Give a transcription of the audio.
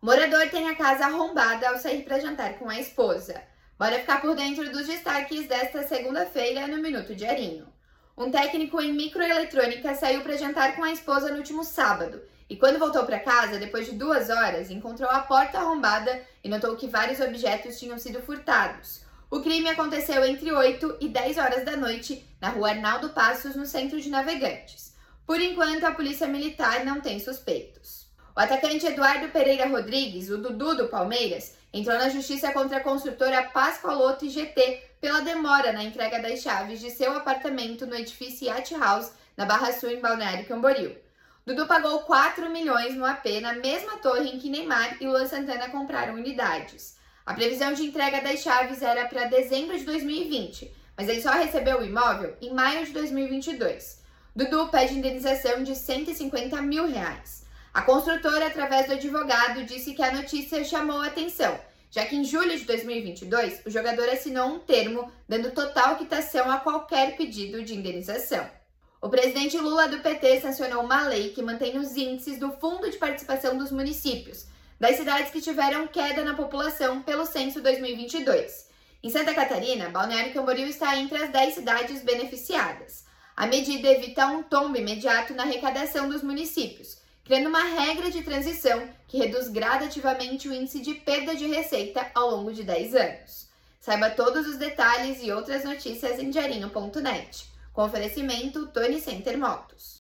Morador tem a casa arrombada ao sair para jantar com a esposa. Bora ficar por dentro dos destaques desta segunda-feira no Minuto Diarinho. Um técnico em microeletrônica saiu para jantar com a esposa no último sábado e, quando voltou para casa, depois de duas horas, encontrou a porta arrombada e notou que vários objetos tinham sido furtados. O crime aconteceu entre 8 e 10 horas da noite na rua Arnaldo Passos, no centro de Navegantes. Por enquanto, a polícia militar não tem suspeitos. O atacante Eduardo Pereira Rodrigues, o Dudu do Palmeiras, entrou na justiça contra a construtora Pascoaloto e GT pela demora na entrega das chaves de seu apartamento no edifício Yacht House, na Barra Sul, em Balneário Camboriú. Dudu pagou 4 milhões no AP na mesma torre em que Neymar e Luan Santana compraram unidades. A previsão de entrega das chaves era para dezembro de 2020, mas ele só recebeu o imóvel em maio de 2022. Dudu pede indenização de 150 mil reais. A construtora, através do advogado, disse que a notícia chamou a atenção, já que em julho de 2022 o jogador assinou um termo dando total quitação a qualquer pedido de indenização. O presidente Lula do PT sancionou uma lei que mantém os índices do Fundo de Participação dos Municípios, das cidades que tiveram queda na população pelo censo 2022. Em Santa Catarina, Balneário Camboriú está entre as 10 cidades beneficiadas. A medida evita um tombo imediato na arrecadação dos municípios, criando uma regra de transição que reduz gradativamente o índice de perda de receita ao longo de 10 anos. Saiba todos os detalhes e outras notícias em diarinho.net. Com oferecimento Tony Center Motos.